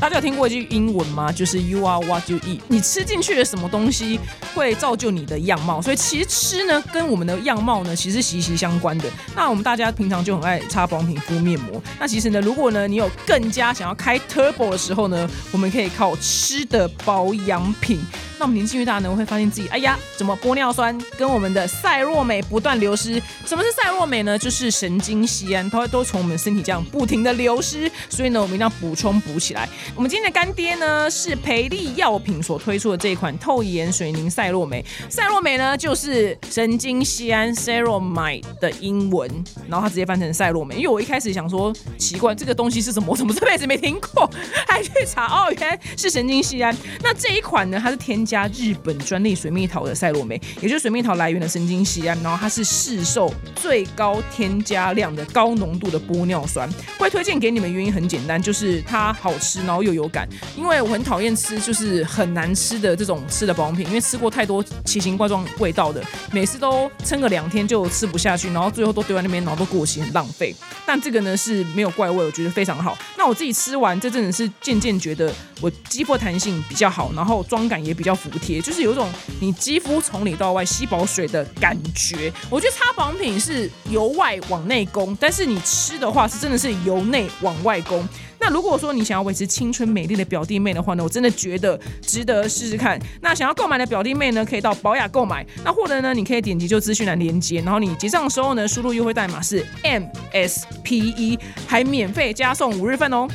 大家有听过一句英文吗？就是 You are what you eat。你吃进去的什么东西会造就你的样貌，所以其实吃呢跟我们的样貌呢其实息息相关的。那我们大家平常就很爱擦保养品、敷面膜。那其实呢，如果呢你有更加想要开 Turbo 的时候呢，我们可以靠吃的保养品。那我们年纪越大呢，会发现自己哎呀，怎么玻尿酸跟我们的赛洛美不断流失？什么是赛洛美呢？就是神经酰胺，它会都从我们身体这样不停的流失，所以呢，我们一定要补充补起来。我们今天的干爹呢是培利药品所推出的这一款透颜水凝赛洛美。赛洛美呢就是神经酰胺 （Ceramide） 的英文，然后它直接翻成赛洛美。因为我一开始想说奇怪，这个东西是什么？我怎么这辈子没听过？还去查哦，原来是神经酰胺。那这一款呢，它是添加日本专利水蜜桃的赛洛美，也就是水蜜桃来源的神经酰胺，然后它是市售最高添加量的高浓度的玻尿酸。会推荐给你们原因很简单，就是它好吃，然后又有感。因为我很讨厌吃就是很难吃的这种吃的保养品，因为吃过太多奇形怪状味道的，每次都撑个两天就吃不下去，然后最后都丢在那边，然后都过期，很浪费。但这个呢是没有怪味，我觉得非常好。那我自己吃完这阵子是渐渐觉得我肌肤弹性比较好，然后妆感也比较服帖，就是有一种你肌肤从里到外吸饱水的感觉。我觉得擦保养品是由外往内攻，但是你吃的话是真的是由内往外攻。那如果说你想要维持青春美丽的表弟妹的话呢，我真的觉得值得试试看。那想要购买的表弟妹呢，可以到宝雅购买。那或者呢，你可以点击就资讯栏连接，然后你结账的时候呢，输入优惠代码是 MSPE，还免费加送五日份哦。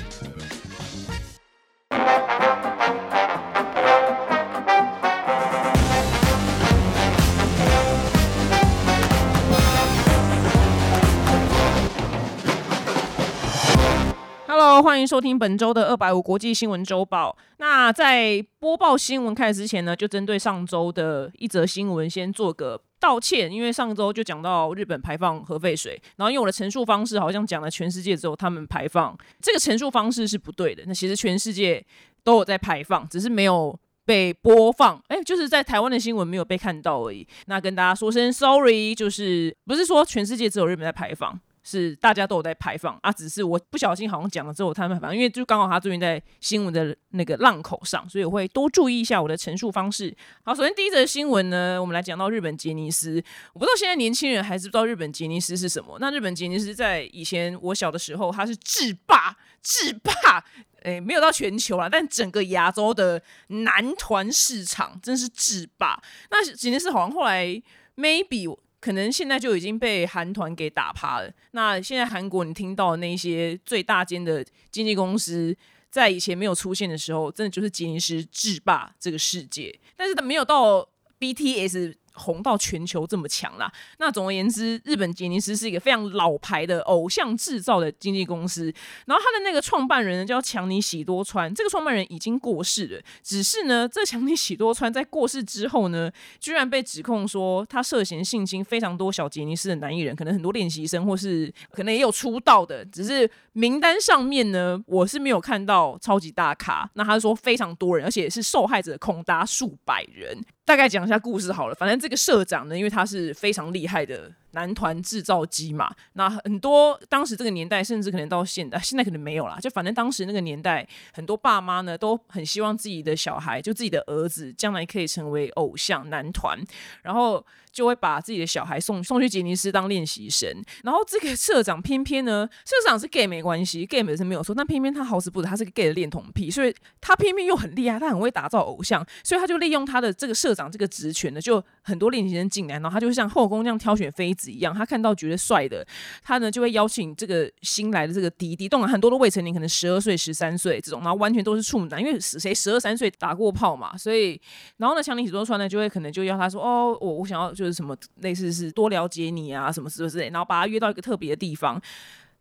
欢迎收听本周的二百五国际新闻周报。那在播报新闻开始之前呢，就针对上周的一则新闻先做个道歉，因为上周就讲到日本排放核废水，然后用我的陈述方式好像讲了全世界只有他们排放，这个陈述方式是不对的。那其实全世界都有在排放，只是没有被播放，哎，就是在台湾的新闻没有被看到而已。那跟大家说声 sorry，就是不是说全世界只有日本在排放。是大家都有在排放啊，只是我不小心好像讲了之后他们排放，因为就刚好他最近在新闻的那个浪口上，所以我会多注意一下我的陈述方式。好，首先第一则新闻呢，我们来讲到日本杰尼斯。我不知道现在年轻人还知不知道日本杰尼斯是什么？那日本杰尼斯在以前我小的时候，它是制霸制霸，诶，没有到全球啦，但整个亚洲的男团市场真是制霸。那杰尼斯好像后来 maybe。可能现在就已经被韩团给打趴了。那现在韩国你听到那些最大间的经纪公司，在以前没有出现的时候，真的就是杰尼斯制霸这个世界。但是没有到 BTS。红到全球这么强啦！那总而言之，日本杰尼斯是一个非常老牌的偶像制造的经纪公司。然后他的那个创办人呢叫强尼喜多川，这个创办人已经过世了。只是呢，这强尼喜多川在过世之后呢，居然被指控说他涉嫌性侵非常多小杰尼斯的男艺人，可能很多练习生或是可能也有出道的。只是名单上面呢，我是没有看到超级大咖。那他说非常多人，而且是受害者恐达数百人。大概讲一下故事好了，反正这个社长呢，因为他是非常厉害的。男团制造机嘛，那很多当时这个年代，甚至可能到现在，现在可能没有啦。就反正当时那个年代，很多爸妈呢都很希望自己的小孩，就自己的儿子，将来可以成为偶像男团，然后就会把自己的小孩送送去杰尼斯当练习生。然后这个社长偏偏呢，社长是 gay 没关系，gay 本身没有错，但偏偏他好死不死，他是个 gay 的恋童癖，所以他偏偏又很厉害，他很会打造偶像，所以他就利用他的这个社长这个职权呢，就很多练习生进来，然后他就像后宫这样挑选妃子。一样，他看到觉得帅的，他呢就会邀请这个新来的这个弟弟，动了很多的未成年，可能十二岁、十三岁这种，然后完全都是处男，因为谁十二三岁打过炮嘛，所以，然后呢，强尼许多川呢就会可能就要他说，哦，我我想要就是什么类似是多了解你啊，什么之类，然后把他约到一个特别的地方，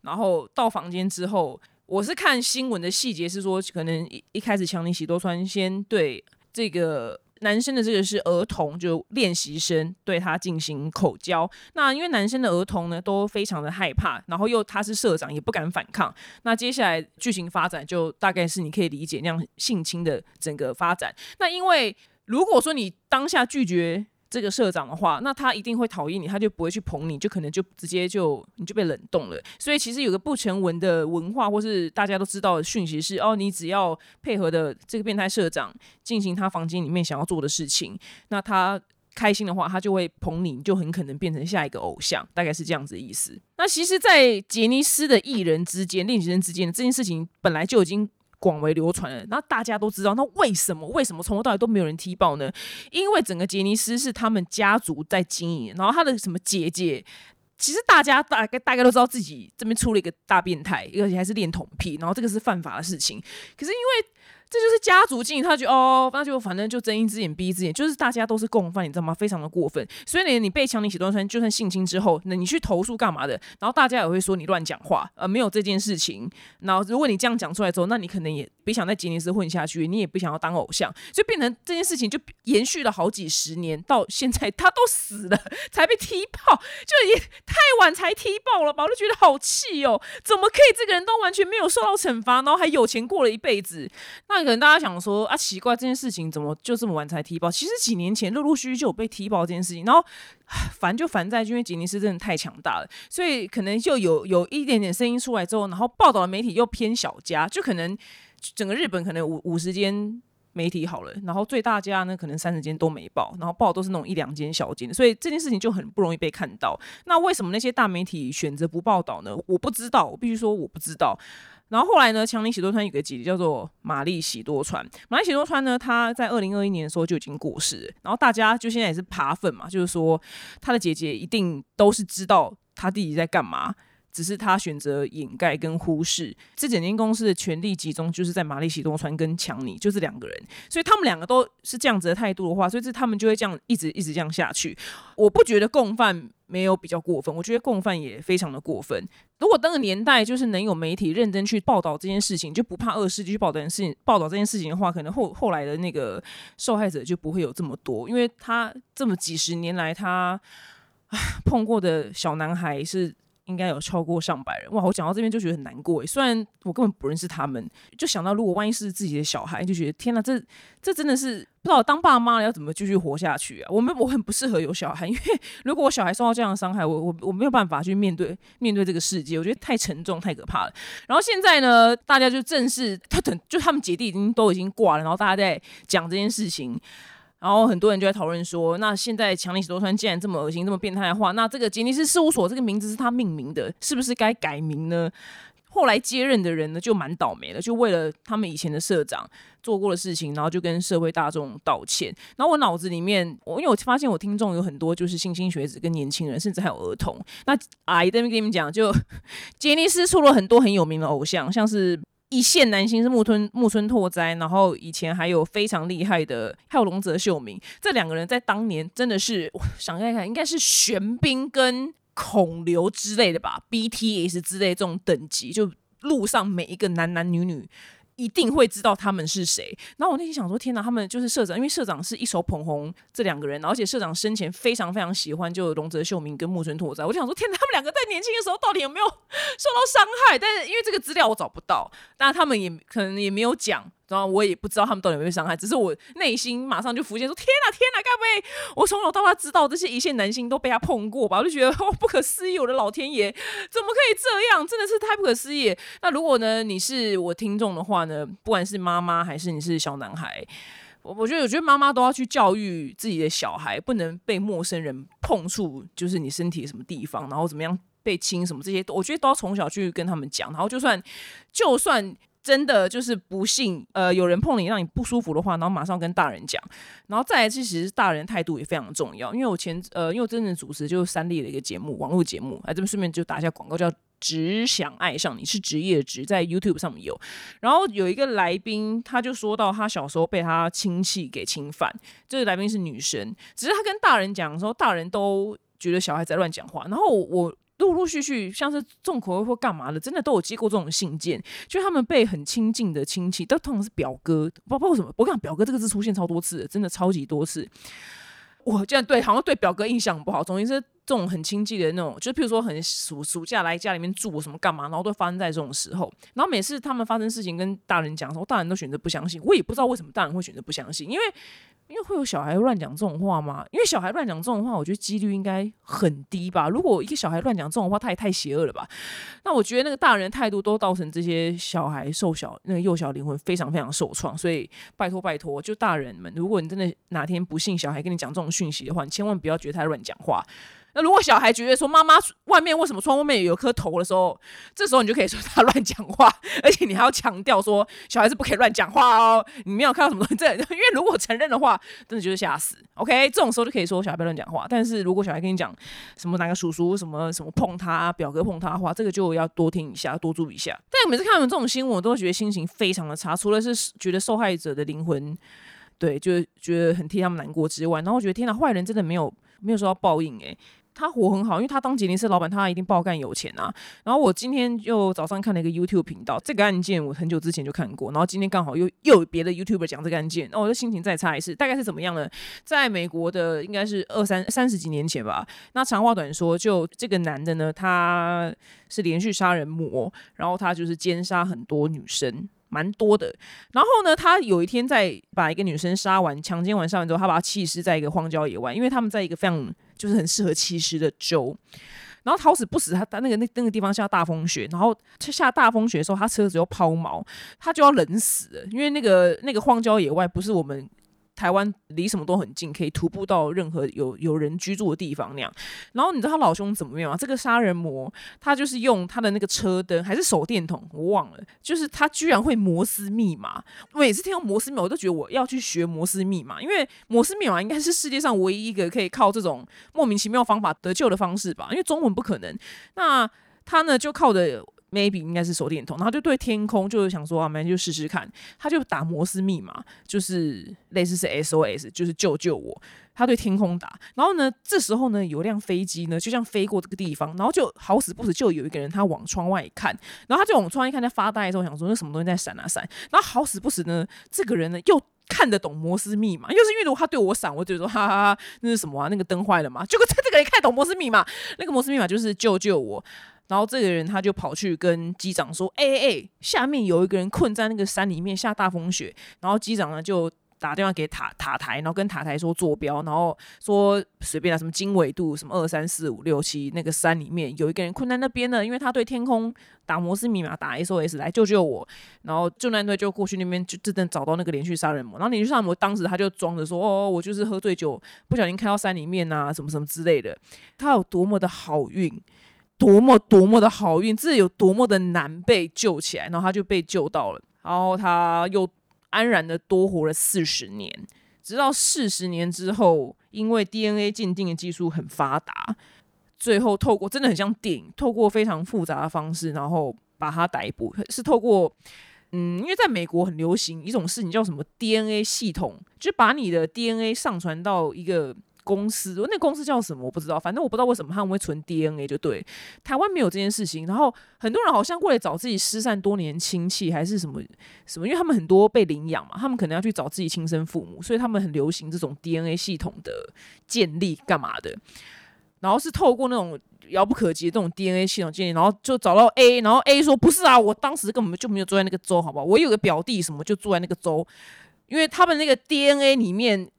然后到房间之后，我是看新闻的细节是说，可能一一开始强尼喜多川先对这个。男生的这个是儿童，就练习生对他进行口交。那因为男生的儿童呢都非常的害怕，然后又他是社长，也不敢反抗。那接下来剧情发展就大概是你可以理解那样性侵的整个发展。那因为如果说你当下拒绝。这个社长的话，那他一定会讨厌你，他就不会去捧你，就可能就直接就你就被冷冻了。所以其实有个不成文的文化，或是大家都知道的讯息是：哦，你只要配合的这个变态社长进行他房间里面想要做的事情，那他。开心的话，他就会捧你，你就很可能变成下一个偶像，大概是这样子的意思。那其实，在杰尼斯的艺人之间、练习生之间这件事情，本来就已经广为流传了。那大家都知道，那为什么？为什么从头到尾都没有人踢爆呢？因为整个杰尼斯是他们家族在经营，然后他的什么姐姐，其实大家大概大概都知道自己这边出了一个大变态，而且还是恋童癖，然后这个是犯法的事情。可是因为这就是家族经营，他觉得哦，那就反正就睁一只眼闭一只眼，就是大家都是共犯，你知道吗？非常的过分。所以呢，你被强尼写段穿，就算性侵之后，那你去投诉干嘛的？然后大家也会说你乱讲话，呃，没有这件事情。然后如果你这样讲出来之后，那你可能也别想在吉尼斯混下去，你也不想要当偶像，就变成这件事情就延续了好几十年，到现在 他都死了才被踢爆，就也太晚才踢爆了吧？我就觉得好气哦，怎么可以这个人都完全没有受到惩罚，然后还有钱过了一辈子？那。可能大家想说啊，奇怪，这件事情怎么就这么晚才踢爆？其实几年前陆陆续续就有被踢爆这件事情，然后烦就烦在，因为吉尼斯真的太强大了，所以可能就有有一点点声音出来之后，然后报道的媒体又偏小家，就可能整个日本可能五五十间媒体好了，然后最大家呢可能三十间都没报，然后报都是那种一两间小间，所以这件事情就很不容易被看到。那为什么那些大媒体选择不报道呢？我不知道，我必须说我不知道。然后后来呢，强尼喜多川有个姐姐叫做玛丽喜多川。玛丽喜多川呢，她在二零二一年的时候就已经过世。然后大家就现在也是扒粉嘛，就是说她的姐姐一定都是知道她弟弟在干嘛，只是他选择掩盖跟忽视。这整间公司的权力集中就是在玛丽喜多川跟强尼，就是两个人。所以他们两个都是这样子的态度的话，所以这他们就会这样一直一直这样下去。我不觉得共犯。没有比较过分，我觉得共犯也非常的过分。如果那个年代就是能有媒体认真去报道这件事情，就不怕恶事去报道件事情，报道这件事情的话，可能后后来的那个受害者就不会有这么多，因为他这么几十年来他碰过的小男孩是。应该有超过上百人哇！我讲到这边就觉得很难过诶，虽然我根本不认识他们，就想到如果万一是自己的小孩，就觉得天哪，这这真的是不知道当爸妈要怎么继续活下去啊！我们我很不适合有小孩，因为 如果我小孩受到这样的伤害，我我我没有办法去面对面对这个世界，我觉得太沉重太可怕了。然后现在呢，大家就正式他等就他们姐弟已经都已经挂了，然后大家在讲这件事情。然后很多人就在讨论说，那现在强尼喜多川既然这么恶心、这么变态的话，那这个杰尼斯事务所这个名字是他命名的，是不是该改名呢？后来接任的人呢，就蛮倒霉的，就为了他们以前的社长做过的事情，然后就跟社会大众道歉。然后我脑子里面，我因为我发现我听众有很多就是新兴学子跟年轻人，甚至还有儿童。那阿姨这边跟你们讲，就 杰尼斯出了很多很有名的偶像，像是。一线男星是木村木村拓哉，然后以前还有非常厉害的，还有龙泽秀明，这两个人在当年真的是，想看看应该是玄彬跟孔刘之类的吧，BTS 之类这种等级，就路上每一个男男女女。一定会知道他们是谁。然后我内心想说：天哪，他们就是社长，因为社长是一手捧红这两个人，而且社长生前非常非常喜欢就龙泽秀明跟木村拓哉。我就想说：天哪，他们两个在年轻的时候到底有没有受到伤害？但是因为这个资料我找不到，但他们也可能也没有讲。然后我也不知道他们到底有没有伤害，只是我内心马上就浮现说：天哪，天哪，该不会我从小到大知道这些一线男星都被他碰过吧？我就觉得哦，不可思议！我的老天爷，怎么可以这样？真的是太不可思议。那如果呢，你是我听众的话呢，不管是妈妈还是你是小男孩，我我觉得，我觉得妈妈都要去教育自己的小孩，不能被陌生人碰触，就是你身体什么地方，然后怎么样被亲什么这些，我觉得都要从小去跟他们讲。然后就算就算。真的就是不幸，呃，有人碰你让你不舒服的话，然后马上跟大人讲，然后再来，其实大人态度也非常重要。因为我前呃，因为我真正主持就是三立的一个节目，网络节目，哎，这边顺便就打一下广告，叫《只想爱上你》，是职业职，在 YouTube 上面有。然后有一个来宾，他就说到他小时候被他亲戚给侵犯，这个来宾是女生，只是他跟大人讲的时候，大人都觉得小孩在乱讲话，然后我。陆陆续续，像是重口味或干嘛的，真的都有接过这种信件，就他们被很亲近的亲戚，都通常是表哥，不知道为什么。我讲表哥这个字出现超多次，真的超级多次。我这样对，好像对表哥印象不好。总之这种很亲近的那种，就是譬如说很暑暑假来家里面住什么干嘛，然后都发生在这种时候。然后每次他们发生事情跟大人讲的时候，大人都选择不相信。我也不知道为什么大人会选择不相信，因为。因为会有小孩乱讲这种话吗？因为小孩乱讲这种话，我觉得几率应该很低吧。如果一个小孩乱讲这种话，他也太邪恶了吧？那我觉得那个大人态度都造成这些小孩受小那个幼小灵魂非常非常受创。所以拜托拜托，就大人们，如果你真的哪天不信小孩跟你讲这种讯息的话，你千万不要觉得他乱讲话。那如果小孩觉得说妈妈外面为什么窗外面有颗头的时候，这时候你就可以说他乱讲话，而且你还要强调说小孩子不可以乱讲话哦。你没有看到什么东西，这 因为如果承认的话，真的就是吓死。OK，这种时候就可以说小孩不要乱讲话。但是如果小孩跟你讲什么哪个叔叔什么什么碰他表哥碰他的话，这个就要多听一下，多注意一下。但每次看到这种新闻，我都觉得心情非常的差，除了是觉得受害者的灵魂对，就是觉得很替他们难过之外，然后觉得天哪，坏人真的没有没有受到报应诶。他活很好，因为他当杰尼斯老板，他一定爆干有钱啊。然后我今天又早上看了一个 YouTube 频道，这个案件我很久之前就看过，然后今天刚好又又有别的 YouTuber 讲这个案件，那我的心情再差一次。大概是怎么样呢？在美国的应该是二三三十几年前吧。那长话短说，就这个男的呢，他是连续杀人魔，然后他就是奸杀很多女生。蛮多的，然后呢，他有一天在把一个女生杀完、强奸完、杀完之后，他把她弃尸在一个荒郊野外，因为他们在一个非常就是很适合弃尸的州。然后好死不死，他他那个那那个地方下大风雪，然后下大风雪的时候，他车子又抛锚，他就要冷死，因为那个那个荒郊野外不是我们。台湾离什么都很近，可以徒步到任何有有人居住的地方那样。然后你知道他老兄怎么样吗？这个杀人魔他就是用他的那个车灯还是手电筒，我忘了。就是他居然会摩斯密码。每次听到摩斯密码，我都觉得我要去学摩斯密码，因为摩斯密码应该是世界上唯一一个可以靠这种莫名其妙方法得救的方式吧？因为中文不可能。那他呢，就靠着。Maybe 应该是手电筒，然后就对天空就是想说啊，明天就试试看。他就打摩斯密码，就是类似是 SOS，就是救救我。他对天空打，然后呢，这时候呢，有辆飞机呢，就像飞过这个地方，然后就好死不死就有一个人他往窗外看，然后他就往窗外看，在发呆的时候想说那什么东西在闪啊闪，然后好死不死呢，这个人呢又看得懂摩斯密码，又是因为他对我闪，我就说哈哈哈，那是什么啊？那个灯坏了吗？结果 这个人看懂摩斯密码，那个摩斯密码就是救救我。然后这个人他就跑去跟机长说：“哎哎哎，下面有一个人困在那个山里面，下大风雪。”然后机长呢就打电话给塔塔台，然后跟塔台说坐标，然后说随便啊什么经纬度什么二三四五六七，那个山里面有一个人困在那边呢，因为他对天空打摩斯密码，打 SOS 来救救我。然后救难队就过去那边就真正找到那个连续杀人魔。然后连续杀人魔当时他就装着说：“哦，我就是喝醉酒，不小心开到山里面啊，什么什么之类的。”他有多么的好运。多么多么的好运，这有多么的难被救起来，然后他就被救到了，然后他又安然的多活了四十年，直到四十年之后，因为 DNA 鉴定的技术很发达，最后透过真的很像电影，透过非常复杂的方式，然后把他逮捕，是透过嗯，因为在美国很流行一种事情叫什么 DNA 系统，就把你的 DNA 上传到一个。公司，那公司叫什么我不知道，反正我不知道为什么他们会存 DNA 就对。台湾没有这件事情，然后很多人好像过来找自己失散多年亲戚还是什么什么，因为他们很多被领养嘛，他们可能要去找自己亲生父母，所以他们很流行这种 DNA 系统的建立干嘛的。然后是透过那种遥不可及的这种 DNA 系统建立，然后就找到 A，然后 A 说不是啊，我当时根本就没有住在那个州，好不好？我有个表弟什么就住在那个州，因为他们那个 DNA 里面。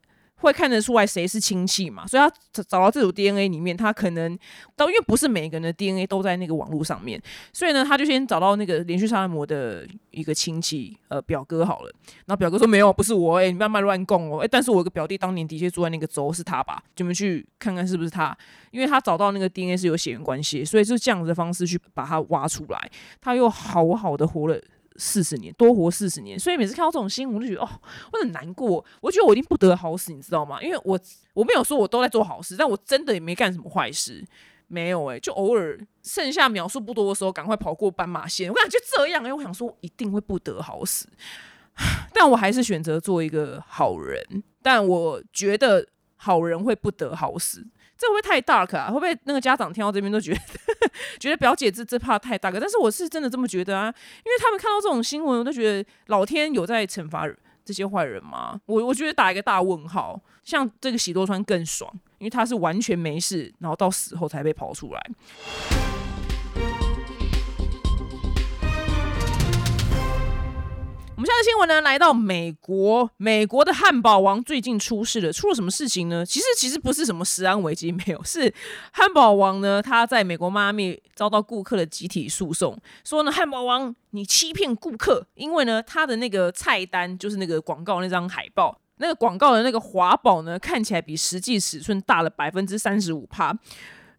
会看得出来谁是亲戚嘛？所以他找找到这组 DNA 里面，他可能到因为不是每个人的 DNA 都在那个网络上面，所以呢，他就先找到那个连续杀人魔的一个亲戚，呃，表哥好了。然后表哥说没有，不是我，哎，你慢慢乱供哦，哎，但是我有个表弟当年的确住在那个州，是他吧？你们去看看是不是他？因为他找到那个 DNA 是有血缘关系，所以就这样子的方式去把他挖出来，他又好好的活了。四十年多活四十年，所以每次看到这种新闻，我就觉得哦，我很难过。我觉得我一定不得好死，你知道吗？因为我我没有说我都在做好事，但我真的也没干什么坏事，没有诶，就偶尔剩下秒数不多的时候，赶快跑过斑马线。我感觉这样诶，我想说一定会不得好死，但我还是选择做一个好人。但我觉得好人会不得好死。这会不会太 dark 啊？会不会那个家长听到这边都觉得 觉得表姐这这怕太大个？但是我是真的这么觉得啊，因为他们看到这种新闻，我都觉得老天有在惩罚这些坏人吗？我我觉得打一个大问号。像这个喜多川更爽，因为他是完全没事，然后到死后才被刨出来。我们下的新闻呢，来到美国，美国的汉堡王最近出事了，出了什么事情呢？其实其实不是什么食安危机，没有，是汉堡王呢，他在美国迈阿密遭到顾客的集体诉讼，说呢，汉堡王你欺骗顾客，因为呢，他的那个菜单就是那个广告那张海报，那个广告的那个华宝呢，看起来比实际尺寸大了百分之三十五帕。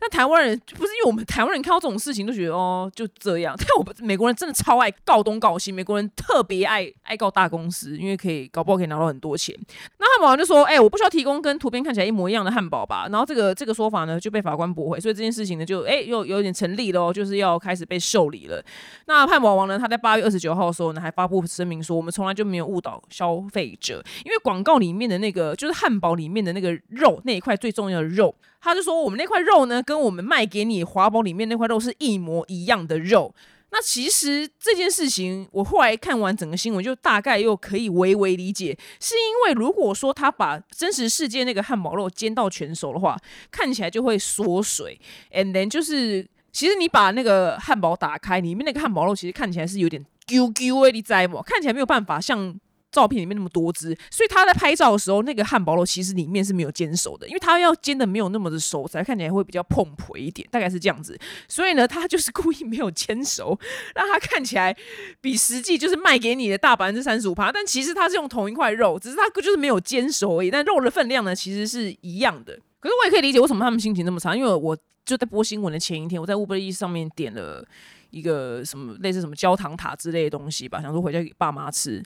那台湾人不是因为我们台湾人看到这种事情都觉得哦就这样，但我们美国人真的超爱告东告西，美国人特别爱爱告大公司，因为可以搞不好可以拿到很多钱。那汉堡王就说：“哎，我不需要提供跟图片看起来一模一样的汉堡吧？”然后这个这个说法呢就被法官驳回，所以这件事情呢就哎又有点成立了哦，就是要开始被受理了。那汉堡王呢他在八月二十九号的时候呢还发布声明说：“我们从来就没有误导消费者，因为广告里面的那个就是汉堡里面的那个肉那一块最重要的肉。”他就说：“我们那块肉呢，跟跟我们卖给你华宝里面那块肉是一模一样的肉。那其实这件事情，我后来看完整个新闻，就大概又可以微微理解，是因为如果说他把真实世界那个汉堡肉煎到全熟的话，看起来就会缩水。And then 就是，其实你把那个汉堡打开，里面那个汉堡肉其实看起来是有点 Q Q 的在不？看起来没有办法像。”照片里面那么多只，所以他在拍照的时候，那个汉堡肉其实里面是没有煎熟的，因为他要煎的没有那么的熟，才看起来会比较碰皮一点，大概是这样子。所以呢，他就是故意没有煎熟，让他看起来比实际就是卖给你的大百分之三十五趴，但其实他是用同一块肉，只是他就是没有煎熟而已。但肉的分量呢，其实是一样的。可是我也可以理解为什么他们心情那么差，因为我就在播新闻的前一天，我在 Uber E 上面点了。一个什么类似什么焦糖塔之类的东西吧，想说回家给爸妈吃。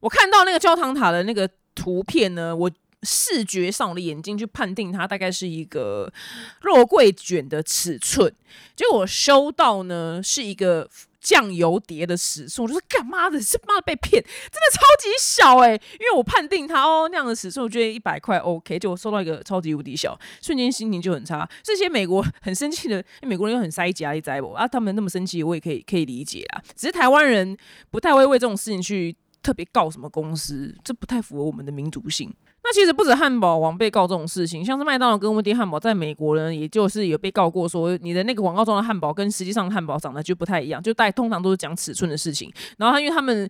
我看到那个焦糖塔的那个图片呢，我视觉上我的眼睛去判定它大概是一个肉桂卷的尺寸，结果收到呢是一个。酱油碟的尺寸，我就说干妈的，是妈的被骗，真的超级小哎！因为我判定它哦那样的尺寸，我觉得一百块 OK，就收到一个超级无敌小，瞬间心情就很差。这些美国很生气的，美国人又很塞夹一塞我啊，他们那么生气，我也可以可以理解啊。只是台湾人不太会为这种事情去特别告什么公司，这不太符合我们的民族性。那其实不止汉堡王被告这种事情，像是麦当劳跟温蒂汉堡在美国呢，也就是有被告过说，你的那个广告中的汉堡跟实际上汉堡长得就不太一样，就大通常都是讲尺寸的事情。然后他因为他们。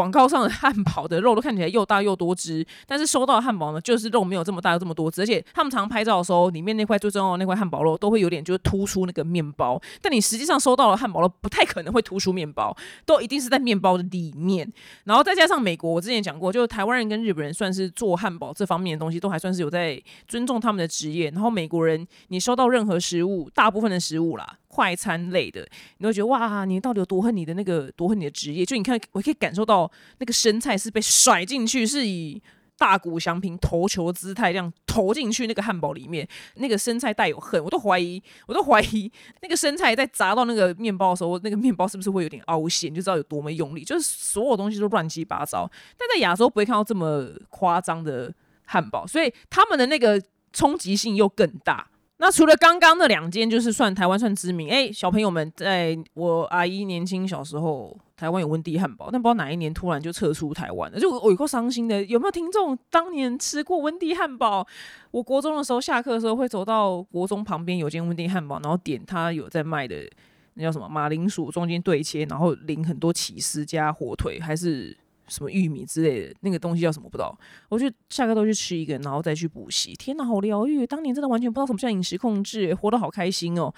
广告上的汉堡的肉都看起来又大又多汁，但是收到的汉堡呢，就是肉没有这么大又这么多汁，而且他们常拍照的时候，里面那块最重要的那块汉堡肉都会有点就是突出那个面包，但你实际上收到的汉堡肉不太可能会突出面包，都一定是在面包的里面。然后再加上美国，我之前讲过，就是台湾人跟日本人算是做汉堡这方面的东西都还算是有在尊重他们的职业，然后美国人你收到任何食物，大部分的食物啦。快餐类的，你会觉得哇，你到底有多恨你的那个，多恨你的职业？就你看，我可以感受到那个生菜是被甩进去，是以大谷祥平投球姿态这样投进去那个汉堡里面，那个生菜带有恨，我都怀疑，我都怀疑那个生菜在砸到那个面包的时候，那个面包是不是会有点凹陷？就知道有多么用力，就是所有东西都乱七八糟。但在亚洲不会看到这么夸张的汉堡，所以他们的那个冲击性又更大。那除了刚刚那两间，就是算台湾算知名。哎，小朋友们，在我阿姨年轻小时候，台湾有温蒂汉堡，但不知道哪一年突然就撤出台湾了，就我有够伤心的。有没有听众当年吃过温蒂汉堡？我国中的时候下课的时候会走到国中旁边有间温蒂汉堡，然后点他有在卖的那叫什么马铃薯中间对切，然后淋很多起司加火腿，还是。什么玉米之类的那个东西叫什么不知道，我就下课都去吃一个，然后再去补习。天哪，好疗愈！当年真的完全不知道什么叫饮食控制，活得好开心哦。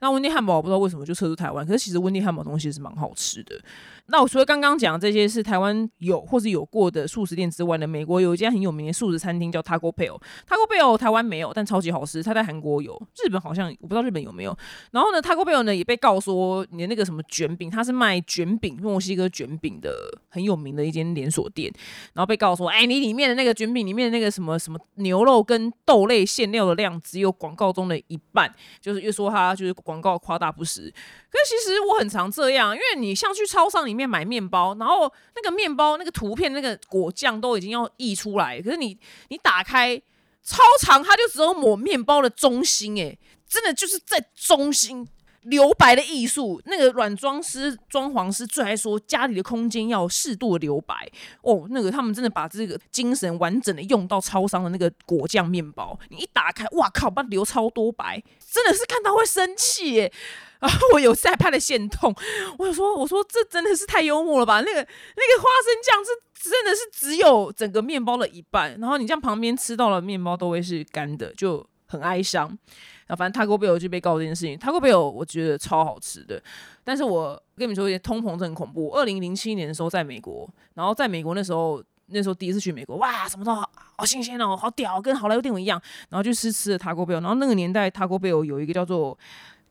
那温蒂汉堡我不知道为什么就撤出台湾，可是其实温蒂汉堡东西是蛮好吃的。那我除了刚刚讲这些是台湾有或是有过的素食店之外呢，美国有一家很有名的素食餐厅叫 Taco Bell，Taco Bell 台湾没有，但超级好吃。它在韩国有，日本好像我不知道日本有没有。然后呢，Taco Bell 呢也被告说你的那个什么卷饼，它是卖卷饼，墨西哥卷饼的很有名的一间连锁店。然后被告说，哎，你里面的那个卷饼里面的那个什么什么牛肉跟豆类馅料的量只有广告中的一半，就是又说它就是广告夸大不实。可是其实我很常这样，因为你像去超商里面买面包，然后那个面包那个图片那个果酱都已经要溢出来，可是你你打开超长，它就只有抹面包的中心，诶，真的就是在中心留白的艺术，那个软装师、装潢师最爱说家里的空间要适度的留白哦。那个他们真的把这个精神完整的用到超商的那个果酱面包，你一打开，哇靠，把留超多白，真的是看到会生气耶。然后我有在拍的线痛，我说我说这真的是太幽默了吧？那个那个花生酱是真的是只有整个面包的一半，然后你这样旁边吃到了面包都会是干的，就很哀伤。啊，反正 Taco Bell 就被告这件事情，Taco Bell 我觉得超好吃的，但是我跟你们说，通膨真很恐怖。二零零七年的时候在美国，然后在美国那时候那时候第一次去美国，哇，什么都好好新鲜哦，好屌，跟好莱坞电影一样。然后就吃吃了 Taco Bell，然后那个年代 Taco Bell 有一个叫做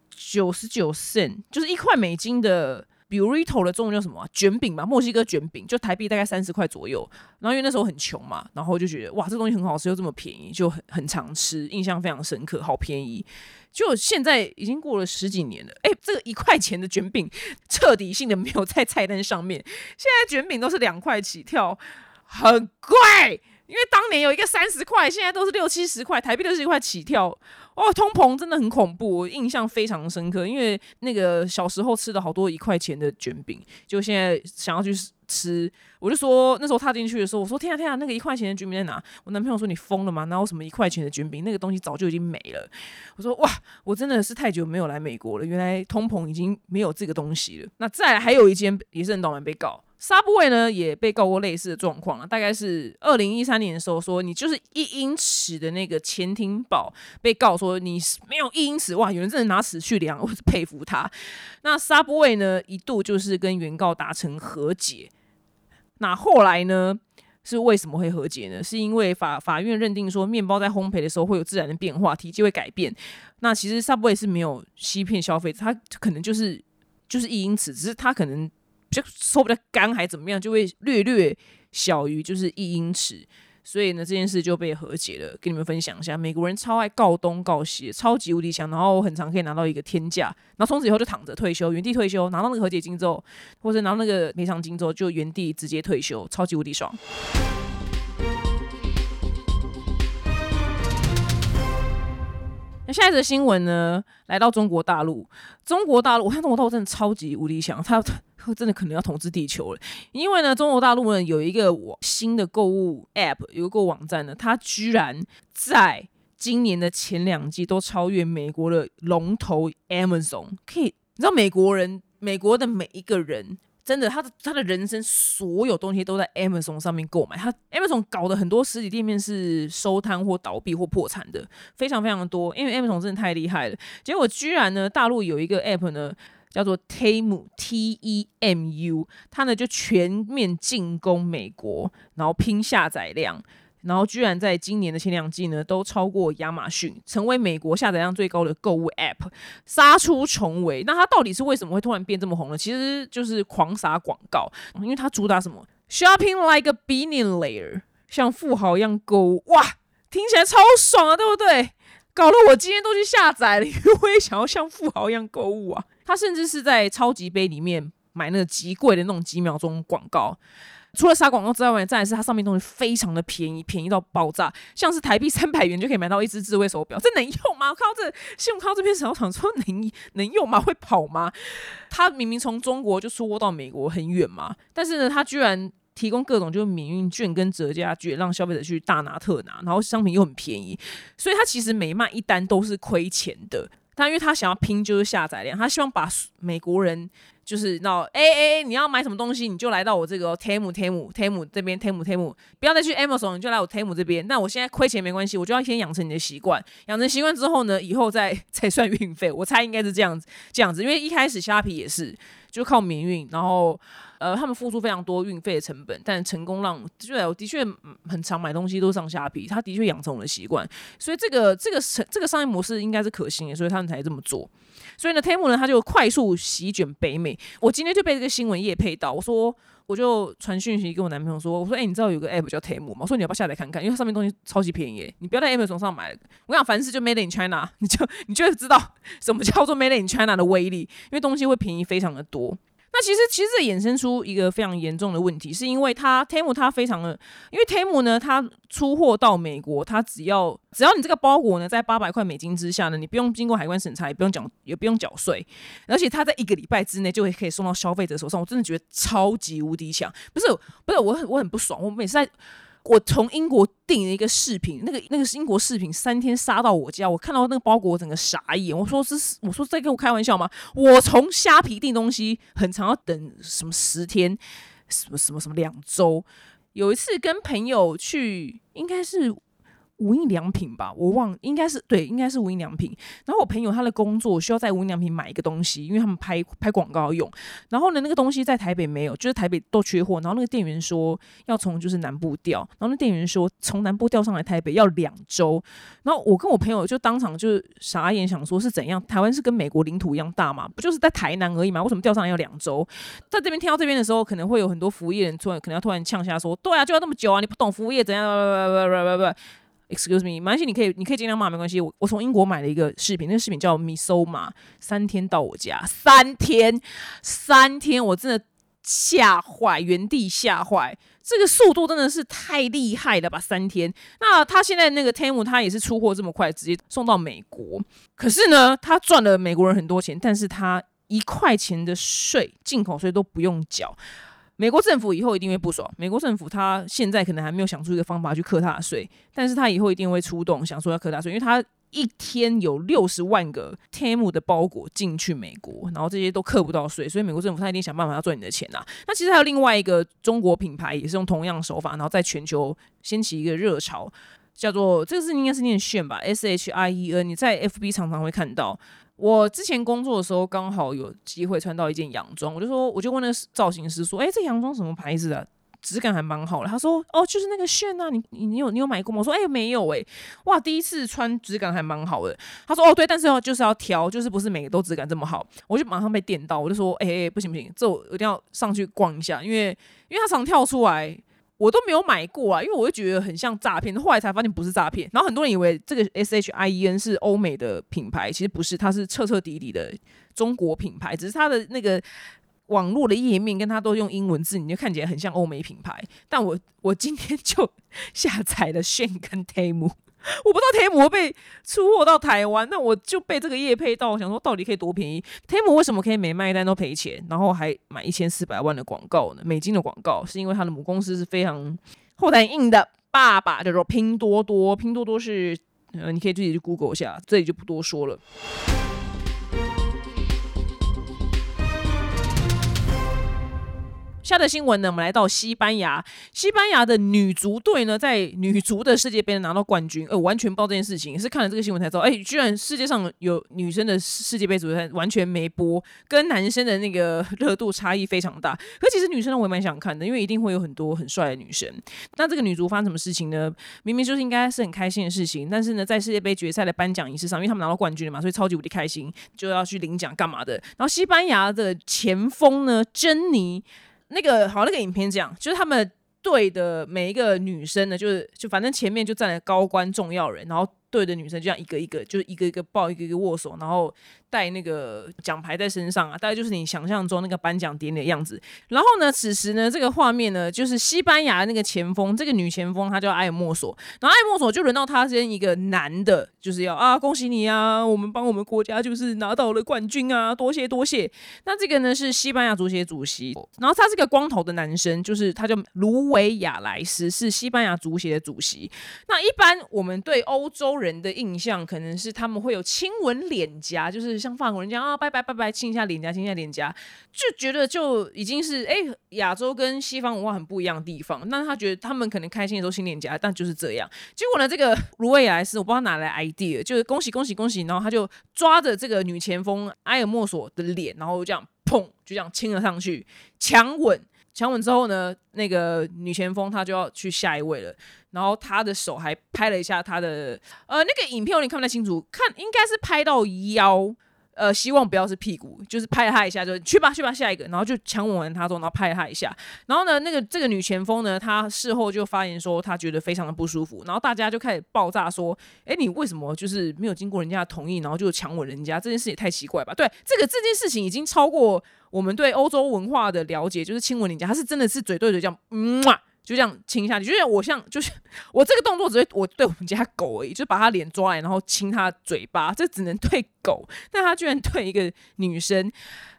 九十九 cent，就是一块美金的。Burrito 的中文叫什么？卷饼吧，墨西哥卷饼，就台币大概三十块左右。然后因为那时候很穷嘛，然后就觉得哇，这东西很好吃又这么便宜，就很很常吃，印象非常深刻，好便宜。就现在已经过了十几年了，哎，这个一块钱的卷饼彻底性的没有在菜单上面，现在卷饼都是两块起跳，很贵。因为当年有一个三十块，现在都是六七十块，台币六十块起跳，哇，通膨真的很恐怖，我印象非常深刻。因为那个小时候吃的好多一块钱的卷饼，就现在想要去吃，我就说那时候踏进去的时候，我说天啊天啊，那个一块钱的卷饼在哪？我男朋友说你疯了吗？哪有什么一块钱的卷饼？那个东西早就已经没了。我说哇，我真的是太久没有来美国了，原来通膨已经没有这个东西了。那再还有一间也是很倒霉被告。Subway 呢也被告过类似的状况啊，大概是二零一三年的时候，说你就是一英尺的那个前庭宝被告说你没有一英尺，哇，有人真的拿尺去量，我是佩服他。那 Subway 呢一度就是跟原告达成和解，那后来呢是为什么会和解呢？是因为法法院认定说面包在烘焙的时候会有自然的变化，体积会改变。那其实 Subway 是没有欺骗消费者，它可能就是就是一英尺，只是它可能。就说不得干还怎么样，就会略略小于就是一英尺，所以呢这件事就被和解了。跟你们分享一下，美国人超爱告东告西，超级无敌强，然后很常可以拿到一个天价，然后从此以后就躺着退休，原地退休，拿到那个和解金之后，或者拿到那个赔偿金之后，就原地直接退休，超级无敌爽。那下一则新闻呢？来到中国大陆，中国大陆，我看中国大陆真的超级无敌强，他真的可能要统治地球了。因为呢，中国大陆呢有一个新的购物 App，有个网站呢，它居然在今年的前两季都超越美国的龙头 Amazon。可以，你知道美国人，美国的每一个人。真的，他的他的人生所有东西都在 Amazon 上面购买。他 Amazon 搞的很多实体店面是收摊或倒闭或破产的，非常非常的多。因为 Amazon 真的太厉害了。结果居然呢，大陆有一个 App 呢，叫做 Temu T E M U，它呢就全面进攻美国，然后拼下载量。然后居然在今年的前两季呢，都超过亚马逊，成为美国下载量最高的购物 App，杀出重围。那它到底是为什么会突然变这么红呢？其实就是狂撒广告，因为它主打什么？Shopping like a billionaire，像富豪一样购物，哇，听起来超爽啊，对不对？搞得我今天都去下载了，因为我也想要像富豪一样购物啊。他甚至是在超级杯里面买那个极贵的那种几秒钟广告。除了撒广告之外，再来是它上面东西非常的便宜，便宜到爆炸，像是台币三百元就可以买到一只智慧手表，这能用吗？看到这信用，看到这篇小厂说能能用吗？会跑吗？它明明从中国就出货到美国很远嘛，但是呢，它居然提供各种就是免运券跟折价券，让消费者去大拿特拿，然后商品又很便宜，所以他其实每卖一单都是亏钱的。但因为他想要拼就是下载量，他希望把美国人。就是那哎哎，你要买什么东西，你就来到我这个 Temu Temu Temu 这边 Temu Temu，不要再去 Amazon，你就来我 Temu 这边。那我现在亏钱没关系，我就要先养成你的习惯，养成习惯之后呢，以后再 再算运费。我猜应该是这样子，这样子，因为一开始虾皮也是就靠免运，然后呃他们付出非常多运费的成本，但成功让就我的确很常买东西都上下皮，他的确养成我的习惯，所以这个这个这个商业模式应该是可行的，所以他们才这么做。所以呢，Temu 呢，他就快速席卷北美。我今天就被这个新闻业配到，我说我就传讯息跟我男朋友说，我说哎，你知道有个 App 叫 Temu 吗？我说你要不要下载看看？因为上面东西超级便宜，你不要在 Amazon 上买。我想凡事就 Made in China，你就你就会知道什么叫做 Made in China 的威力，因为东西会便宜非常的多。那其实其实这衍生出一个非常严重的问题，是因为它 Temu 它非常的，因为 Temu 呢，它出货到美国，它只要只要你这个包裹呢在八百块美金之下呢，你不用经过海关审查，也不用缴也不用缴税，而且它在一个礼拜之内就会可以送到消费者手上，我真的觉得超级无敌强。不是不是，我很我很不爽，我每次在。我从英国订了一个饰品，那个那个英国饰品，三天杀到我家，我看到那个包裹，我整个傻眼。我说是，我说在跟我开玩笑吗？我从虾皮订东西，很长要等什么十天，什么什么什么两周。有一次跟朋友去，应该是。无印良品吧，我忘，应该是对，应该是无印良品。然后我朋友他的工作需要在无印良品买一个东西，因为他们拍拍广告用。然后呢，那个东西在台北没有，就是台北都缺货。然后那个店员说要从就是南部调，然后那店员说从南部调上来台北要两周。然后我跟我朋友就当场就傻眼，想说是怎样？台湾是跟美国领土一样大嘛？不就是在台南而已嘛？为什么调上来要两周？在这边听到这边的时候，可能会有很多服务业人突然可能要突然呛下说：对啊，就要那么久啊！你不懂服务业怎样？不不不不不不。Excuse me，没关系，你可以，你可以尽量骂，没关系。我我从英国买了一个饰品，那个饰品叫 Misoma，三天到我家，三天，三天，我真的吓坏，原地吓坏，这个速度真的是太厉害了吧！三天，那他现在那个 tem，他也是出货这么快，直接送到美国。可是呢，他赚了美国人很多钱，但是他一块钱的税，进口税都不用缴。美国政府以后一定会不爽。美国政府他现在可能还没有想出一个方法去克他的税，但是他以后一定会出动，想说要克他税，因为他一天有六十万个 Temu 的包裹进去美国，然后这些都克不到税，所以美国政府他一定想办法要赚你的钱呐。那其实还有另外一个中国品牌也是用同样手法，然后在全球掀起一个热潮，叫做这个字应该是念炫吧，S H I E N，你在 F B 常常会看到。我之前工作的时候，刚好有机会穿到一件洋装，我就说，我就问那造型师说：“哎，这洋装什么牌子的？质感还蛮好的。”他说：“哦，就是那个炫啊，你你你有你有买过吗？”我说：“哎，没有哎，哇，第一次穿，质感还蛮好的。”他说：“哦，对，但是要就是要挑，就是不是每个都质感这么好。”我就马上被电到，我就说：“哎哎，不行不行，这我一定要上去逛一下，因为因为他常跳出来。”我都没有买过啊，因为我就觉得很像诈骗。后来才发现不是诈骗，然后很多人以为这个 S H I E N 是欧美的品牌，其实不是，它是彻彻底底的中国品牌，只是它的那个网络的页面跟它都用英文字，你就看起来很像欧美品牌。但我我今天就 下载了 Shane 跟 Tame。我不知道 Temu 被出货到台湾，那我就被这个业配到，我想说到底可以多便宜 t e m 为什么可以每卖一单都赔钱，然后还买一千四百万的广告呢？美金的广告是因为他的母公司是非常后台硬的，爸爸叫做拼多多，拼多多是呃，你可以自己去 Google 一下，这里就不多说了。下的新闻呢，我们来到西班牙。西班牙的女足队呢，在女足的世界杯拿到冠军，呃，完全不知道这件事情，是看了这个新闻才知道，哎，居然世界上有女生的世界杯足球赛完全没播，跟男生的那个热度差异非常大。可其实女生呢我也蛮想看的，因为一定会有很多很帅的女生。那这个女足发生什么事情呢？明明就是应该是很开心的事情，但是呢，在世界杯决赛的颁奖仪式上，因为他们拿到冠军了嘛，所以超级无敌开心，就要去领奖干嘛的。然后西班牙的前锋呢，珍妮。那个好，那个影片讲，就是他们队的每一个女生呢，就是就反正前面就站了高官重要人，然后队的女生这样一个一个，就是一个一个抱，一个一个握手，然后。带那个奖牌在身上啊，大概就是你想象中那个颁奖典礼的样子。然后呢，此时呢，这个画面呢，就是西班牙那个前锋，这个女前锋她叫艾莫索。然后艾莫索就轮到他跟一个男的，就是要啊，恭喜你啊，我们帮我们国家就是拿到了冠军啊，多谢多谢。那这个呢是西班牙足协主席，然后他是个光头的男生，就是他叫卢维亚莱斯，是西班牙足协的主席。那一般我们对欧洲人的印象，可能是他们会有亲吻脸颊，就是。像法国人家啊，拜拜拜拜，亲一下脸颊，亲一下脸颊，就觉得就已经是哎，亚洲跟西方文化很不一样的地方。那他觉得他们可能开心的时候亲脸颊，但就是这样。结果呢，这个卢维亚斯我不知道哪来 idea，就是恭喜恭喜恭喜，然后他就抓着这个女前锋埃尔莫索的脸，然后这样砰，就这样亲了上去，强吻。强吻之后呢，那个女前锋她就要去下一位了，然后她的手还拍了一下她的呃那个影片我，你看不太清楚，看应该是拍到腰。呃，希望不要是屁股，就是拍了他一下，就去吧去吧，下一个，然后就强吻完他之后，然后拍了他一下，然后呢，那个这个女前锋呢，她事后就发言说，她觉得非常的不舒服，然后大家就开始爆炸说，哎，你为什么就是没有经过人家的同意，然后就强吻人家，这件事也太奇怪吧？对，这个这件事情已经超过我们对欧洲文化的了解，就是亲吻人家，他是真的是嘴对嘴这样，嗯。就这样亲下去，就是我像，就是我这个动作只是我对我们家狗而已，就把他脸抓来，然后亲他嘴巴，这只能对狗，但他居然对一个女生，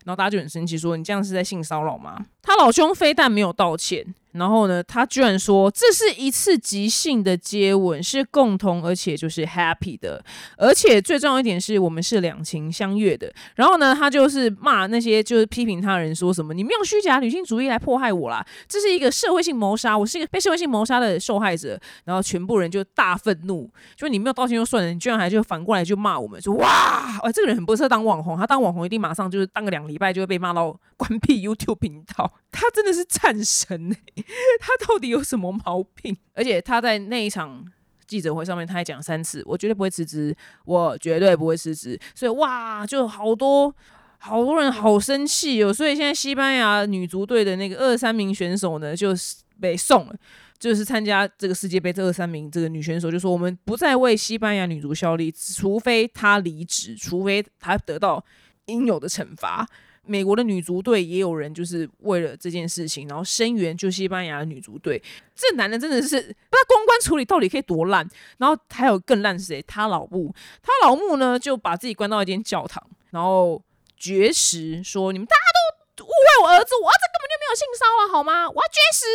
然后大家就很生气，说你这样是在性骚扰吗？他老兄非但没有道歉。然后呢，他居然说这是一次即兴的接吻，是共同而且就是 happy 的，而且最重要一点是我们是两情相悦的。然后呢，他就是骂那些就是批评他人说什么你们用虚假女性主义来迫害我啦，这是一个社会性谋杀，我是一个被社会性谋杀的受害者。然后全部人就大愤怒，就你没有道歉就算了，你居然还就反过来就骂我们，说哇，哎，这个人很不适合当网红，他当网红一定马上就是当个两年礼拜就会被骂到关闭 YouTube 频道。他真的是战神哎！他到底有什么毛病？而且他在那一场记者会上面，他还讲三次：“我绝对不会辞职，我绝对不会辞职。”所以哇，就好多好多人好生气哦！所以现在西班牙女足队的那个二三名选手呢，就是被送了，就是参加这个世界杯。这二三名这个女选手就说：“我们不再为西班牙女足效力，除非她离职，除非她得到应有的惩罚。”美国的女足队也有人就是为了这件事情，然后声援就西班牙的女足队。这男的真的是，不知道公关处理到底可以多烂。然后还有更烂是谁？他老母，他老母呢就把自己关到一间教堂，然后绝食说：“你们大家都误会我儿子，我儿子根本就没有性骚扰，好吗？我要绝食！”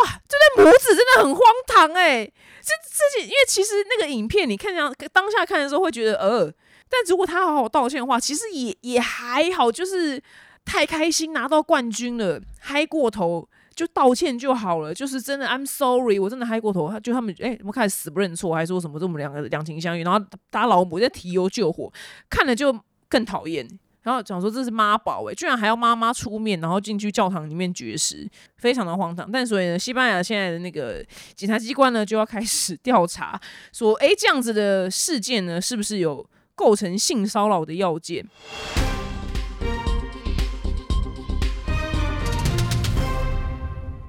哇，这对母子真的很荒唐哎！这这些，因为其实那个影片你看上当下看的时候会觉得呃。但如果他好好道歉的话，其实也也还好，就是太开心拿到冠军了，嗨过头就道歉就好了。就是真的，I'm sorry，我真的嗨过头。他就他们哎，我们开始死不认错，还说什么这我们两个两情相悦，然后打老母在提油救火，看了就更讨厌。然后讲说这是妈宝哎，居然还要妈妈出面，然后进去教堂里面绝食，非常的荒唐。但所以呢，西班牙现在的那个检察机关呢就要开始调查，说哎这样子的事件呢是不是有？构成性骚扰的要件。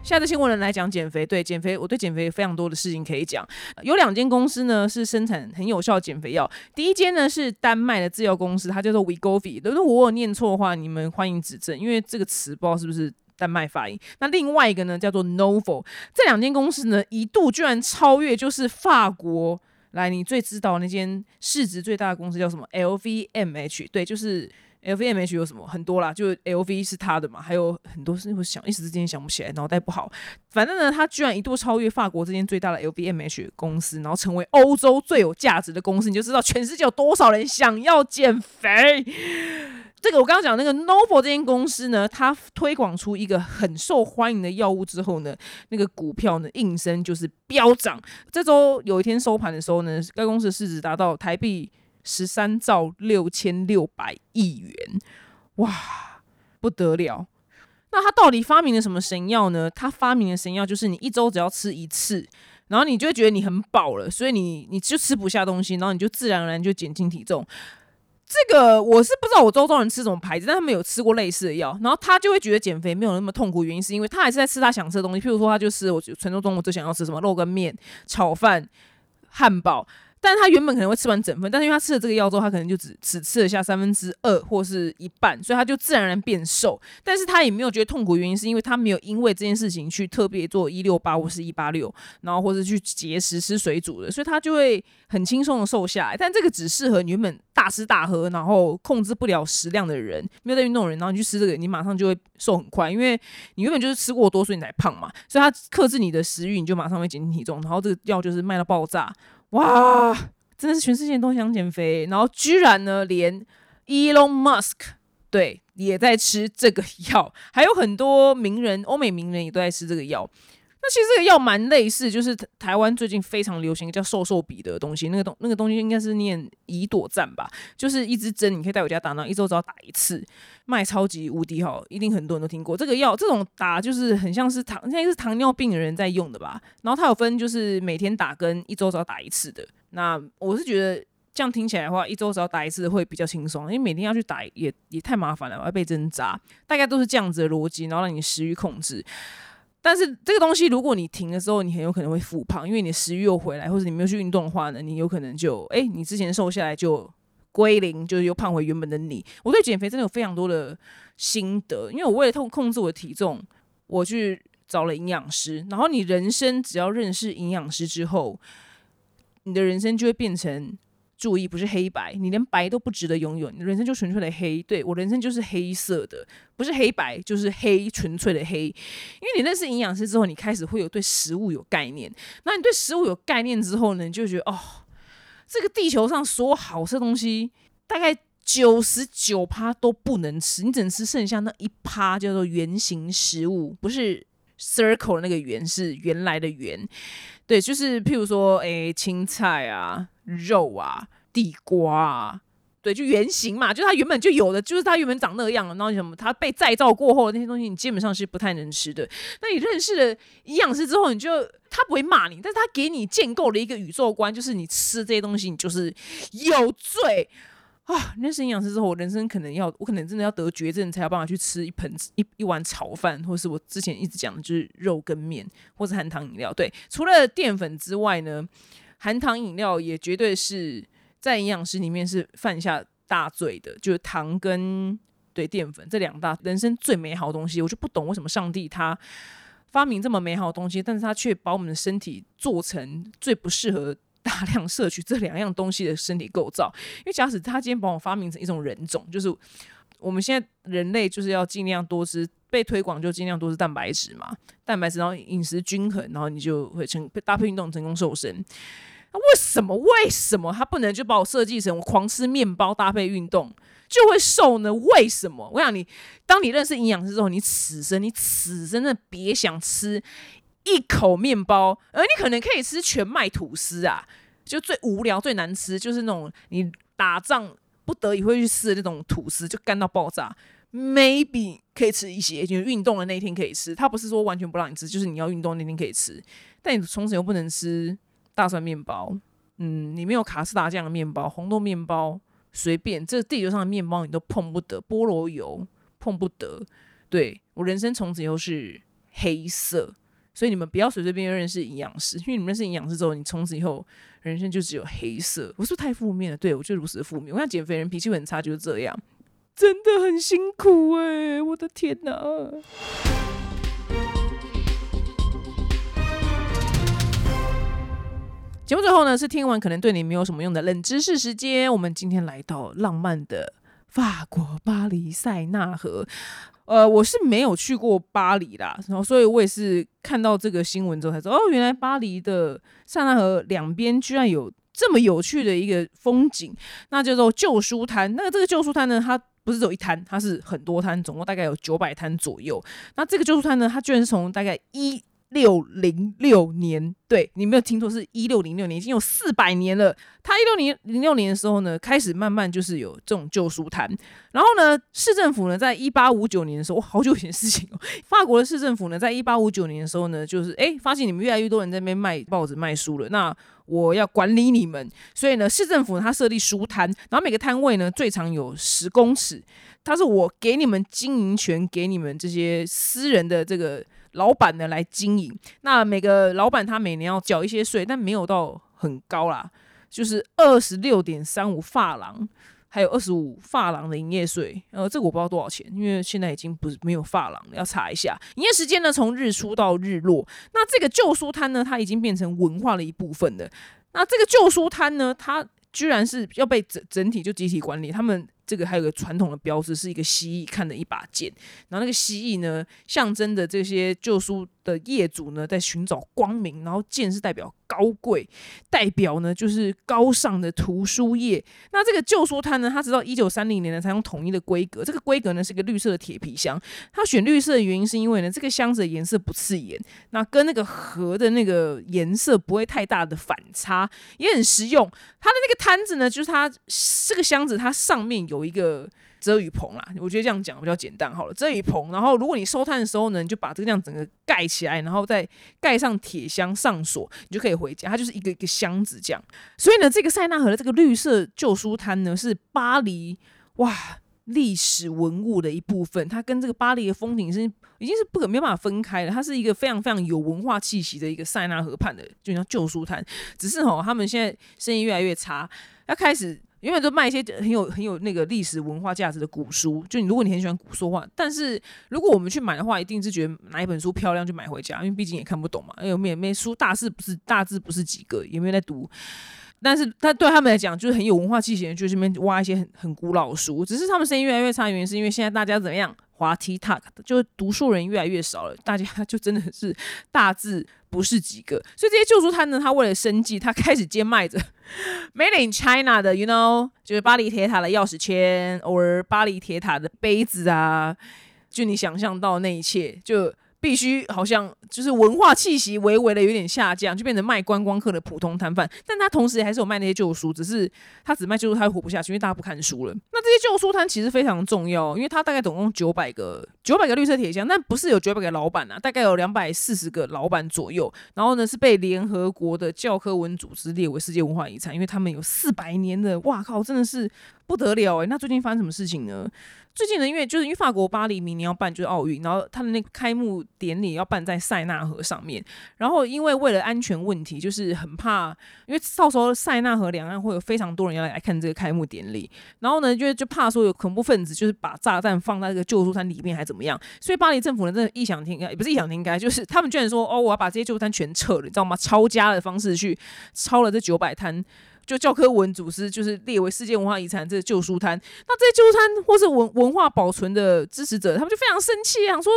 下次新闻人来讲减肥，对减肥，我对减肥非常多的事情可以讲。有两间公司呢是生产很有效减肥药，第一间呢是丹麦的制药公司，它叫做 Wegovy。如果我有念错的话，你们欢迎指正，因为这个词不知道是不是丹麦发音。那另外一个呢叫做 Novo，这两间公司呢一度居然超越，就是法国。来，你最知道那间市值最大的公司叫什么？LVMH，对，就是 LVMH 有什么很多啦，就 LV 是他的嘛，还有很多是我想一时之间想不起来，脑袋不好。反正呢，他居然一度超越法国这间最大的 LVMH 公司，然后成为欧洲最有价值的公司，你就知道全世界有多少人想要减肥。这个我刚刚讲那个 Novo 这间公司呢，它推广出一个很受欢迎的药物之后呢，那个股票呢应声就是飙涨。这周有一天收盘的时候呢，该公司市值达到台币十三兆六千六百亿元，哇，不得了！那他到底发明了什么神药呢？他发明的神药就是你一周只要吃一次，然后你就会觉得你很饱了，所以你你就吃不下东西，然后你就自然而然就减轻体重。这个我是不知道我周遭人吃什么牌子，但他们有吃过类似的药，然后他就会觉得减肥没有那么痛苦。原因是因为他还是在吃他想吃的东西，譬如说他就是我传说中我最想要吃什么肉跟面、炒饭、汉堡。但是他原本可能会吃完整份，但是因为他吃了这个药之后，他可能就只只吃了下三分之二或是一半，所以他就自然而然变瘦。但是他也没有觉得痛苦，原因是因为他没有因为这件事情去特别做一六八或是一八六，然后或者去节食吃水煮的，所以他就会很轻松的瘦下来。但这个只适合你原本大吃大喝，然后控制不了食量的人，没有在运动的人，然后你去吃这个，你马上就会瘦很快，因为你原本就是吃过多，所以你才胖嘛。所以他克制你的食欲，你就马上会减轻体重。然后这个药就是卖到爆炸。哇，真的是全世界都想减肥，然后居然呢，连 Elon Musk 对也在吃这个药，还有很多名人，欧美名人也都在吃这个药。那其实这个药蛮类似，就是台湾最近非常流行叫瘦瘦笔的东西，那个东那个东西应该是念乙朵赞吧，就是一支针，你可以带回家打，然后一周只要打一次，卖超级无敌好，一定很多人都听过这个药。这种打就是很像是糖，现在是糖尿病的人在用的吧。然后它有分就是每天打跟一周只要打一次的。那我是觉得这样听起来的话，一周只要打一次会比较轻松，因为每天要去打也也太麻烦了，要被针扎，大概都是这样子的逻辑，然后让你食欲控制。但是这个东西，如果你停了之后，你很有可能会复胖，因为你食欲又回来，或者你没有去运动的话呢，你有可能就哎，你之前瘦下来就归零，就是又胖回原本的你。我对减肥真的有非常多的心得，因为我为了控控制我的体重，我去找了营养师。然后你人生只要认识营养师之后，你的人生就会变成。注意，不是黑白，你连白都不值得拥有，你人生就纯粹的黑。对我人生就是黑色的，不是黑白，就是黑，纯粹的黑。因为你认识营养师之后，你开始会有对食物有概念。那你对食物有概念之后呢，你就觉得哦，这个地球上所有好吃的东西，大概九十九趴都不能吃，你只能吃剩下那一趴，叫做圆形食物，不是 circle 那个圆，是原来的圆。对，就是譬如说，诶，青菜啊。肉啊，地瓜啊，对，就原型嘛，就是它原本就有的，就是它原本长那个样。然后什么，它被再造过后那些东西，你基本上是不太能吃的。那你认识了营养师之后，你就他不会骂你，但是他给你建构了一个宇宙观，就是你吃这些东西，你就是有罪啊！认识营养师之后，我人生可能要，我可能真的要得绝症，才有办法去吃一盆一一碗炒饭，或是我之前一直讲的就是肉跟面，或是含糖饮料。对，除了淀粉之外呢？含糖饮料也绝对是在营养师里面是犯下大罪的，就是糖跟对淀粉这两大人生最美好的东西，我就不懂为什么上帝他发明这么美好的东西，但是他却把我们的身体做成最不适合大量摄取这两样东西的身体构造。因为假使他今天把我发明成一种人种，就是我们现在人类就是要尽量多吃，被推广就尽量多吃蛋白质嘛，蛋白质，然后饮食均衡，然后你就会成搭配运动成功瘦身。为什么？为什么他不能就把我设计成我狂吃面包搭配运动就会瘦呢？为什么？我想你，当你认识营养师之后，你此生你此生的别想吃一口面包，而你可能可以吃全麦吐司啊，就最无聊最难吃，就是那种你打仗不得已会去吃的那种吐司，就干到爆炸。Maybe 可以吃一些，就运动的那一天可以吃。他不是说完全不让你吃，就是你要运动那天可以吃，但你从此又不能吃。大蒜面包，嗯，你没有卡斯达酱的面包，红豆面包，随便这地球上的面包你都碰不得，菠萝油碰不得。对我人生从此以后是黑色，所以你们不要随随便便认识营养师，因为你们认识营养师之后，你从此以后人生就只有黑色。我是不是太负面了，对我就如此的负面。我想减肥人脾气很差，就是这样，真的很辛苦哎，我的天哪！节目最后呢，是听完可能对你没有什么用的冷知识时间。我们今天来到浪漫的法国巴黎塞纳河。呃，我是没有去过巴黎啦，然后所以我也是看到这个新闻之后才知道，哦，原来巴黎的塞纳河两边居然有这么有趣的一个风景，那叫做旧书摊。那这个旧书摊呢，它不是只有一摊，它是很多摊，总共大概有九百摊左右。那这个旧书摊呢，它居然是从大概一六零六年。对你没有听错，是一六零六年，已经有四百年了。他一六零零六年的时候呢，开始慢慢就是有这种旧书摊。然后呢，市政府呢，在一八五九年的时候，我好久以前的事情哦。法国的市政府呢，在一八五九年的时候呢，就是哎，发现你们越来越多人在那边卖报纸、卖书了，那我要管理你们。所以呢，市政府它设立书摊，然后每个摊位呢，最长有十公尺。它是我给你们经营权，给你们这些私人的这个。老板呢来经营，那每个老板他每年要缴一些税，但没有到很高啦，就是二十六点三五发廊，还有二十五发廊的营业税，呃，这个我不知道多少钱，因为现在已经不是没有发廊，要查一下。营业时间呢，从日出到日落。那这个旧书摊呢，它已经变成文化的一部分了。那这个旧书摊呢，它居然是要被整整体就集体管理，他们。这个还有个传统的标志，是一个蜥蜴看的一把剑，然后那个蜥蜴呢，象征的这些旧书的业主呢，在寻找光明，然后剑是代表高贵，代表呢就是高尚的图书业。那这个旧书摊呢，它直到一九三零年呢才用统一的规格，这个规格呢是一个绿色的铁皮箱。它选绿色的原因是因为呢，这个箱子的颜色不刺眼，那跟那个盒的那个颜色不会太大的反差，也很实用。它的那个摊子呢，就是它这个箱子它上面。有一个遮雨棚啦，我觉得这样讲比较简单好了。遮雨棚，然后如果你收摊的时候呢，你就把这个这样整个盖起来，然后再盖上铁箱上锁，你就可以回家。它就是一个一个箱子这样。所以呢，这个塞纳河的这个绿色旧书摊呢，是巴黎哇历史文物的一部分。它跟这个巴黎的风景是已经是不可没办法分开的。它是一个非常非常有文化气息的一个塞纳河畔的，就像旧书摊。只是哦，他们现在生意越来越差，要开始。原本都卖一些很有很有那个历史文化价值的古书，就你如果你很喜欢古书画，但是如果我们去买的话，一定是觉得哪一本书漂亮就买回家，因为毕竟也看不懂嘛。有没没书大字不是大字不是几个，也没有在读。但是他对他们来讲，就是很有文化气息，就这边挖一些很很古老的书。只是他们生意越来越差，原因是因为现在大家怎么样？滑 TikTok 就读书人越来越少了，大家就真的是大字不是几个。所以这些旧书摊呢，他为了生计，他开始兼卖着。Made in China 的，you know，就是巴黎铁塔的钥匙圈，，or 巴黎铁塔的杯子啊，就你想象到那一切，就。必须好像就是文化气息微微的有点下降，就变成卖观光客的普通摊贩。但他同时还是有卖那些旧书，只是他只卖旧书，他活不下去，因为大家不看书了。那这些旧书摊其实非常重要，因为他大概总共九百个九百个绿色铁箱，但不是有九百个老板啊，大概有两百四十个老板左右。然后呢，是被联合国的教科文组织列为世界文化遗产，因为他们有四百年的，哇靠，真的是不得了诶。那最近发生什么事情呢？最近呢，因为就是因为法国巴黎明年要办就是奥运，然后他的那个开幕典礼要办在塞纳河上面，然后因为为了安全问题，就是很怕，因为到时候塞纳河两岸会有非常多人要来看这个开幕典礼，然后呢，就就怕说有恐怖分子就是把炸弹放在这个旧书摊里面还怎么样，所以巴黎政府呢真的异想天开，也不是异想天开，就是他们居然说哦，我要把这些旧书摊全撤了，你知道吗？抄家的方式去抄了这九百摊。就教科文组织就是列为世界文化遗产这旧书摊，那这些旧书摊或是文文化保存的支持者，他们就非常生气，想说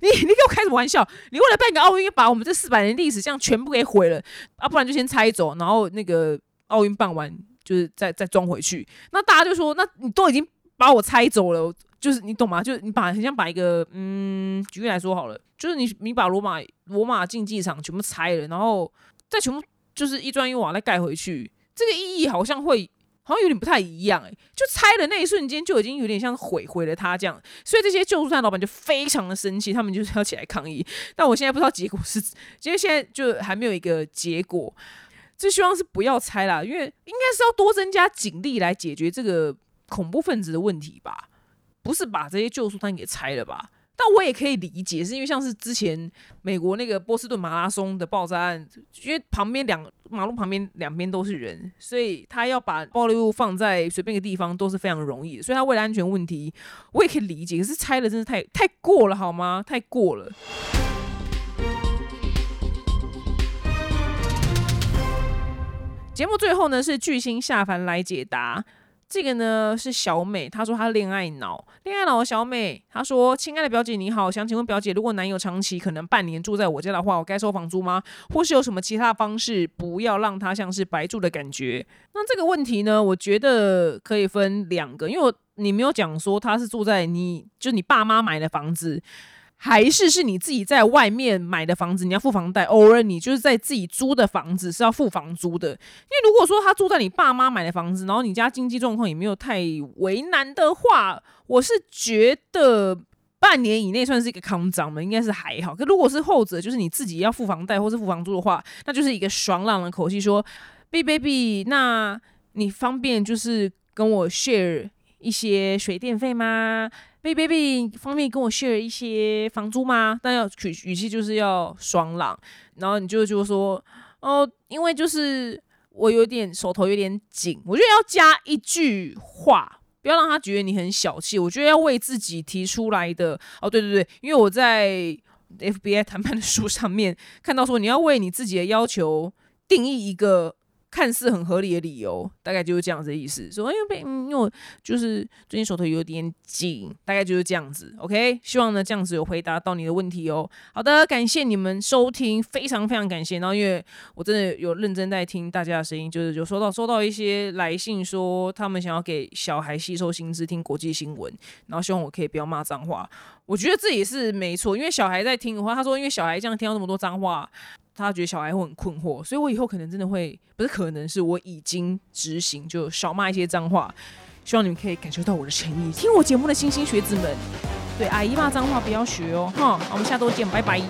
你你给我开什么玩笑？你为了办个奥运，把我们这四百年历史这样全部给毁了啊？不然就先拆走，然后那个奥运办完就是再再装回去。那大家就说，那你都已经把我拆走了，就是你懂吗？就是你把很像把一个嗯，举例来说好了，就是你你把罗马罗马竞技场全部拆了，然后再全部就是一砖一瓦再盖回去。这个意义好像会好像有点不太一样哎，就拆的那一瞬间就已经有点像毁毁了他这样，所以这些旧书摊老板就非常的生气，他们就是要起来抗议。但我现在不知道结果是，因为现在就还没有一个结果，就希望是不要拆啦，因为应该是要多增加警力来解决这个恐怖分子的问题吧，不是把这些旧书摊给拆了吧？但我也可以理解，是因为像是之前美国那个波士顿马拉松的爆炸案，因为旁边两马路旁边两边都是人，所以他要把暴力物放在随便一个地方都是非常容易的。所以他为了安全问题，我也可以理解。可是拆了真是太太过了，好吗？太过了。节目最后呢，是巨星下凡来解答。这个呢是小美，她说她恋爱脑，恋爱脑的小美，她说：“亲爱的表姐你好，想请问表姐，如果男友长期可能半年住在我家的话，我该收房租吗？或是有什么其他方式，不要让他像是白住的感觉？”那这个问题呢，我觉得可以分两个，因为你没有讲说他是住在你就你爸妈买的房子。还是是你自己在外面买的房子，你要付房贷；偶尔你就是在自己租的房子是要付房租的。因为如果说他住在你爸妈买的房子，然后你家经济状况也没有太为难的话，我是觉得半年以内算是一个康涨嘛，应该是还好。可如果是后者，就是你自己要付房贷或是付房租的话，那就是一个爽朗的口气说：“B baby，那你方便就是跟我 share 一些水电费吗？” baby baby 方便跟我 share 一些房租吗？但要语语气就是要爽朗，然后你就就说哦，因为就是我有点手头有点紧，我觉得要加一句话，不要让他觉得你很小气。我觉得要为自己提出来的哦，对对对，因为我在 FBI 谈判的书上面看到说，你要为你自己的要求定义一个。看似很合理的理由，大概就是这样子的意思。说，因为被，因为我就是最近手头有点紧，大概就是这样子。OK，希望呢这样子有回答到你的问题哦。好的，感谢你们收听，非常非常感谢。然后，因为我真的有认真在听大家的声音，就是有收到收到一些来信，说他们想要给小孩吸收新知，听国际新闻，然后希望我可以不要骂脏话。我觉得这也是没错，因为小孩在听的话，他说，因为小孩这样听到那么多脏话。他觉得小孩会很困惑，所以我以后可能真的会，不是可能是我已经执行，就少骂一些脏话。希望你们可以感受到我的诚意。听我节目的新兴学子们，对阿姨骂脏话不要学哦，哈，我们下周见，拜拜。